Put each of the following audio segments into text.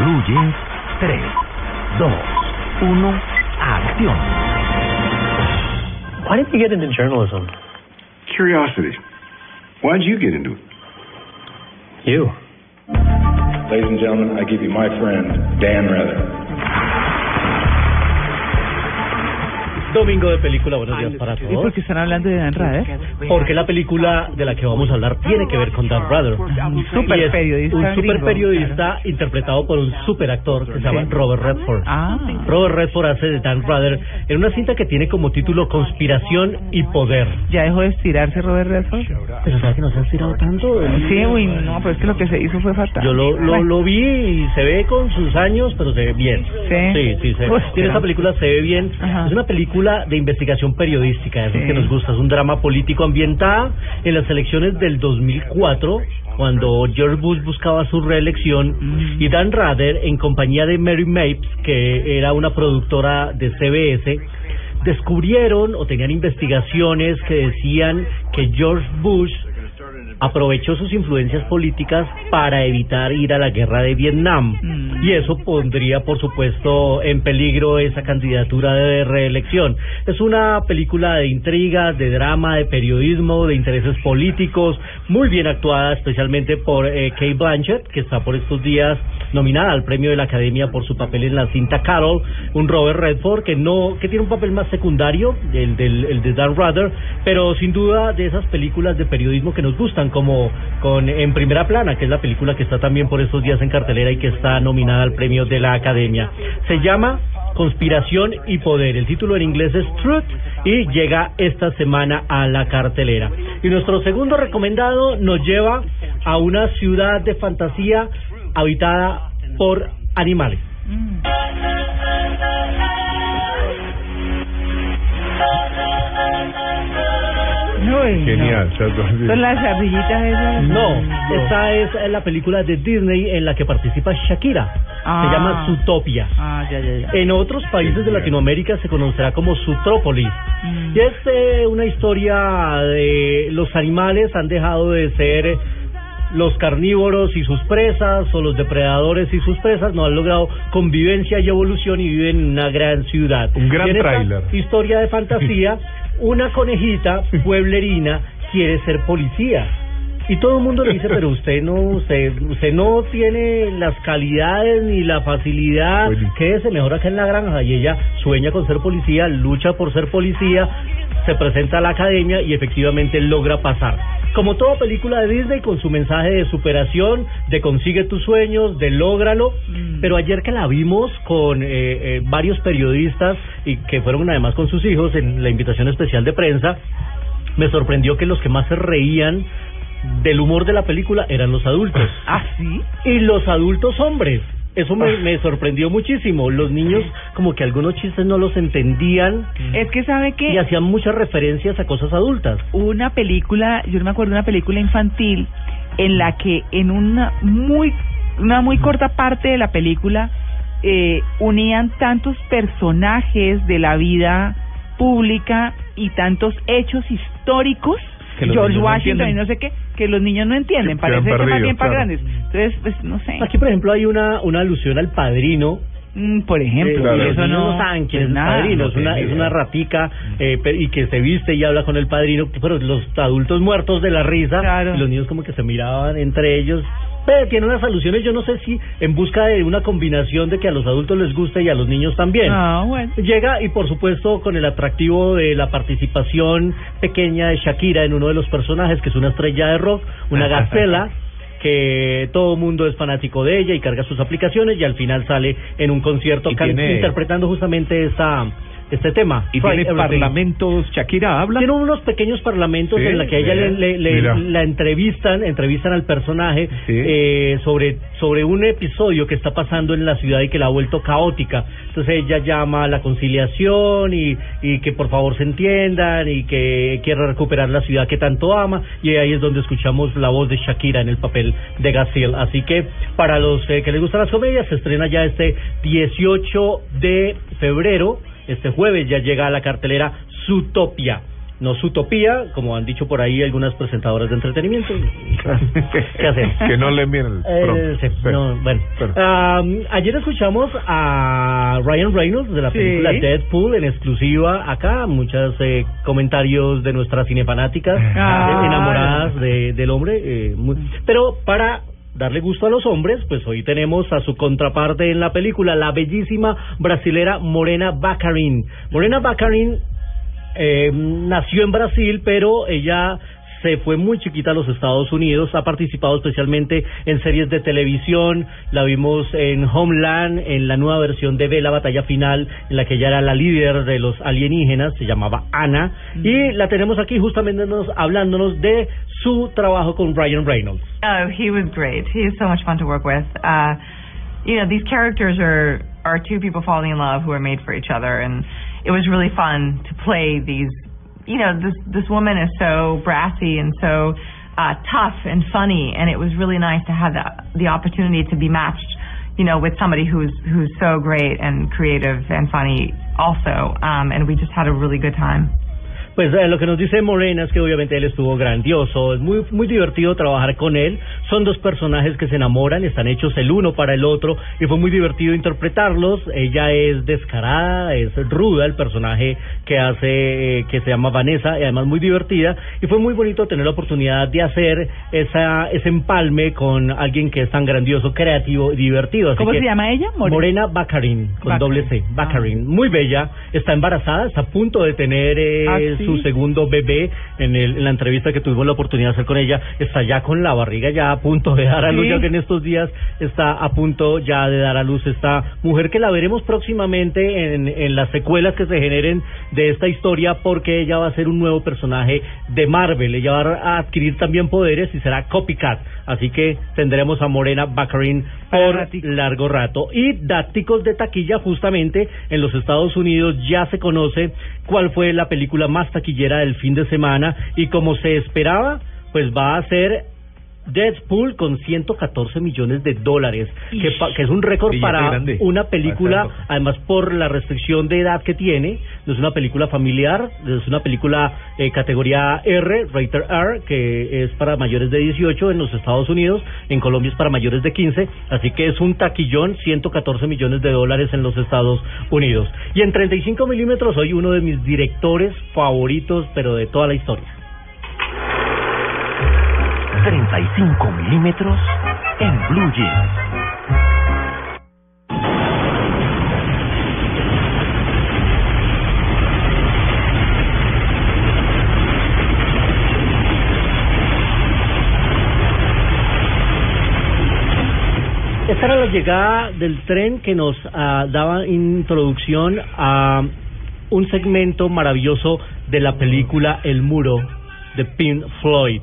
En Blue Jeans, 3, 2, 1, acción. Why did you get into journalism? Curiosity. Why'd you get into it? You. Ladies and gentlemen, I give you my friend, Dan Rather. Domingo de película, buenos días para ¿Y por todos. qué están hablando de Dan Rather? Porque la película de la que vamos a hablar tiene que ver con Dan Rather. Un super periodista Un super periodista interpretado por un super actor que se llama Robert Redford. Ah. Robert Redford hace de Dan Rather en una cinta que tiene como título Conspiración y Poder. ¿Ya dejó de estirarse Robert Redford? Pero ¿sabes que no se ha estirado tanto? Sí, uy, no, pero es que lo que se hizo fue fatal. Yo lo, lo, lo vi y se ve con sus años, pero se ve bien. ¿Sí? Sí, sí, se, Uy, tiene pero- esta película, se ve bien. Ajá. Es una película de investigación periodística, es lo Sí. que nos gusta. Es un drama político ambientada en las elecciones del 2004, cuando George Bush buscaba su reelección, Mm. y Dan Rather, en compañía de Mary Mapes, que era una productora de CBS, descubrieron o tenían investigaciones que decían que George Bush aprovechó sus influencias políticas para evitar ir a la guerra de Vietnam. Mm. Y eso pondría, por supuesto, en peligro esa candidatura de reelección. Es una película de intrigas, de drama, de periodismo, de intereses políticos, muy bien actuada, especialmente por eh, Kate Blanchett, que está por estos días nominada al premio de la Academia por su papel en la cinta Carol, un Robert Redford que no que tiene un papel más secundario, el, del, el de Dan Rather, pero sin duda de esas películas de periodismo que nos gustan, como con En Primera Plana, que es la película que está también por estos días en cartelera y que está nominada al premio de la Academia. Se llama Conspiración y Poder. El título en inglés es Truth y llega esta semana a la cartelera. Y nuestro segundo recomendado nos lleva a una ciudad de fantasía habitada por animales. Genial, no. Son las ardillitas esas. No, esta es la película de Disney en la que participa Shakira. Ah. Se llama Zootopia. Ah, ya, ya, ya. En otros países de Latinoamérica se conocerá como Zootrópolis. Mm. Y es eh, una historia de los animales han dejado de ser los carnívoros y sus presas o los depredadores y sus presas, no han logrado convivencia y evolución y viven en una gran ciudad. Un gran tráiler. Historia de fantasía, una conejita pueblerina quiere ser policía. Y todo el mundo le dice, pero usted no, usted, usted no tiene las calidades ni la facilidad, quédese mejor acá en la granja. Y ella sueña con ser policía, lucha por ser policía, se presenta a la academia y efectivamente logra pasar. Como toda película de Disney, con su mensaje de superación, de consigue tus sueños, de lógralo. Mm. Pero ayer que la vimos con eh, eh, varios periodistas y que fueron además con sus hijos en la invitación especial de prensa, me sorprendió que los que más se reían del humor de la película eran los adultos. ¿Ah, sí? Y los adultos hombres. Eso me, me sorprendió muchísimo. Los niños como que algunos chistes no los entendían. Es que sabe y que hacían muchas referencias a cosas adultas. una película, yo no me acuerdo de una película infantil en la que en una muy una muy corta parte de la película eh, unían tantos personajes de la vida pública y tantos hechos históricos. George no Washington y no sé qué que los niños no entienden Que- que parece que más bien para claro. grandes entonces pues no sé Aquí, por ejemplo, hay una, una alusión al padrino. Mm, por ejemplo Eh, claro. eso no no saben quién es nada, padrino. no es, una, es ratica eh, y que se viste y habla con el padrino. Pero los adultos muertos de la risa. Claro. Y los niños como que se miraban entre ellos. Pero tiene unas alusiones, yo no sé si en busca de una combinación de que a los adultos les guste y a los niños también. Ah, bueno. Llega y por supuesto con el atractivo de la participación pequeña de Shakira en uno de los personajes que es una estrella de rock, una gacela que todo mundo es fanático de ella y carga sus aplicaciones y al final sale en un concierto can- interpretando justamente esa este tema. Y tiene Everything. parlamentos, Shakira habla. Tiene unos pequeños parlamentos Sí, en la que a ella le, le- le- mira. la entrevistan, entrevistan al personaje Sí. eh, sobre sobre un episodio que está pasando en la ciudad y que la ha vuelto caótica. Entonces ella llama a la conciliación y, y que por favor se entiendan y que quiere recuperar la ciudad que tanto ama y ahí es donde escuchamos la voz de Shakira en el papel de Gazelle. Así que para los eh, que les gustan las comedias se estrena ya este 18 de febrero. Este jueves ya llega a la cartelera Zootopia. No Zootopia, como han dicho por ahí algunas presentadoras de entretenimiento. ¿Qué hacemos? Que no le miren el Eh, prompt. sí, Sí. no, bueno. Pero- Am, ayer escuchamos a Ryan Reynolds de la Sí. película Deadpool en exclusiva acá, muchos eh, comentarios de nuestras cinefanáticas Ah. enamoradas de, del hombre, eh, muy- pero para darle gusto a los hombres, pues hoy tenemos a su contraparte en la película, la bellísima brasilera Morena Baccarin. Morena Baccarin eh, nació en Brasil, pero ella se fue muy chiquita a los Estados Unidos, ha participado especialmente en series de televisión, la vimos en Homeland, en la nueva versión de B, la batalla final, en la que ella era la líder de los alienígenas, se llamaba Ana, y la tenemos aquí justamente nos- hablándonos de su trabajo con Ryan Reynolds. Oh, he was great. He is so much fun to work with. Uh, you know, these characters are are two people falling in love who are made for each other, and it was really fun to play these. You know, this this woman is so brassy and so uh, tough and funny, and it was really nice to have the the opportunity to be matched. You know, with somebody who's who's so great and creative and funny also, um, and we just had a really good time. Pues eh, lo que nos dice Morena es que obviamente él estuvo grandioso, es muy muy divertido trabajar con él. Son dos personajes que se enamoran, están hechos el uno para el otro y fue muy divertido interpretarlos. Ella es descarada, es ruda, el personaje que hace eh, que se llama Vanessa y además muy divertida y fue muy bonito tener la oportunidad de hacer esa ese empalme con alguien que es tan grandioso, creativo y divertido. Así ¿Cómo que- se llama ella? More- Morena Baccarin, con doble C, Baccarin, muy bella, está embarazada, está a punto de tener eh, ¿Ah, sí? su segundo bebé, en, el- en la entrevista que tuvimos la oportunidad de hacer con ella, está ya con la barriga ya a punto de dar a luz, Sí. ya que en estos días está a punto ya de dar a luz esta mujer que la veremos próximamente en, en las secuelas que se generen de esta historia, porque ella va a ser un nuevo personaje de Marvel, ella va a adquirir también poderes y será copycat, así que tendremos a Morena Baccarin por largo rato. Y dácticos de taquilla, justamente en los Estados Unidos ya se conoce cuál fue la película más taquillera del fin de semana y como se esperaba, pues va a ser Deadpool con 114 millones de dólares, que, pa- que es un récord para grande. una película, además por la restricción de edad que tiene, es una película familiar, es una película eh, categoría R, rated R, que es para mayores de 18 en los Estados Unidos, en Colombia es para mayores de 15, así que es un taquillón, 114 millones de dólares en los Estados Unidos. Y en 35 milímetros soy uno de mis directores favoritos, pero de toda la historia. 35 milímetros en Blue Jeans. Esta era la llegada del tren que nos ah, daba introducción a un segmento maravilloso de la película El Muro de Pink Floyd,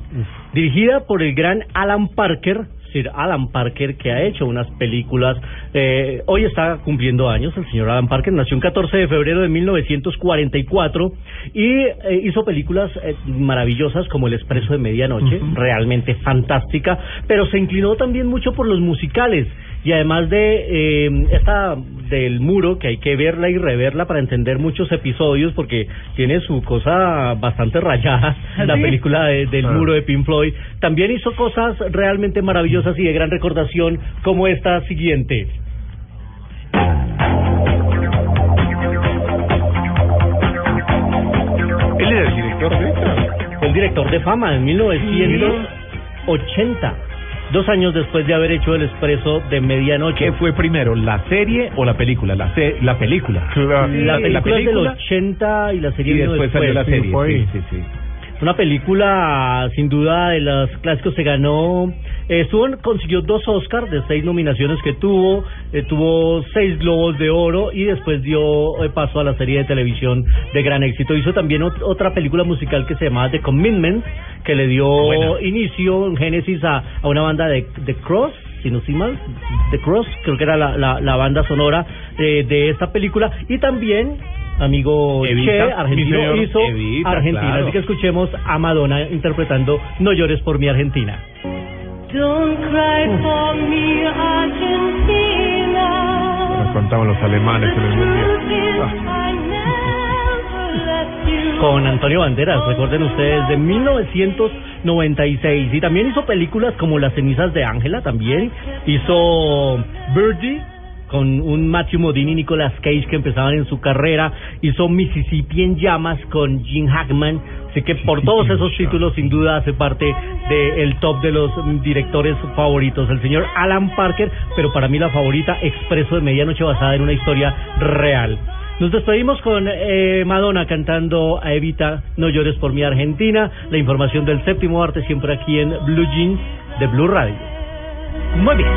dirigida por el gran Alan Parker, Sir Alan Parker, que ha hecho unas películas. eh, hoy está cumpliendo años el señor Alan Parker, nació el 14 de febrero de 1944 y eh, hizo películas eh, maravillosas como El Expreso de Medianoche, realmente fantástica, pero se inclinó también mucho por los musicales y además de eh, esta del muro que hay que verla y reverla para entender muchos episodios porque tiene su cosa bastante rayada la ¿Sí? película de- del Ah. muro de Pink Floyd también hizo cosas realmente maravillosas y de gran recordación como esta siguiente Él era el director de esta. Fue el director de fama en 1980 dos años después de haber hecho el expreso de medianoche ¿Qué fue primero, la serie o la película? La, se- la película. Claro. la Sí, película la es del película 80 y la serie Y vino después salió la después. serie. Sí, sí, sí. Una película sin duda de los clásicos se ganó eh, estuvo consiguió dos Oscars de seis nominaciones que tuvo eh, tuvo seis globos de oro y después dio eh, paso a la serie de televisión de gran éxito. Hizo también ot- otra película musical que se llamaba The Commitment que le dio inicio en Génesis a, a una banda de The Cross si no estoy mal, The Cross, creo que era la, la, la banda sonora eh, de esta película, y también, amigo Evita, Che, argentino, hizo Evita, Argentina, claro. así que escuchemos a Madonna interpretando No llores por mi Argentina. Don't cry for me, Argentina. Nos contaban los alemanes en el mundial. Ah. Con Antonio Banderas, recuerden ustedes, de 1996. Y también hizo películas como Las cenizas de Ángela, también hizo Birdie con un Matthew Modini y Nicolas Cage que empezaban en su carrera, hizo Mississippi en llamas con Gene Hackman, así que por todos esos títulos sin duda hace parte del top de los directores favoritos, el señor Alan Parker, pero para mí la favorita, Expreso de Medianoche basada en una historia real. Nos despedimos con eh, Madonna cantando a Evita, No llores por mi Argentina. La información del séptimo arte siempre aquí en Blue Jeans de Blue Radio. Muy bien.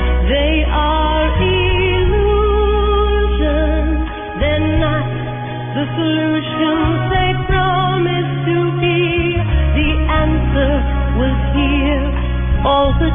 all the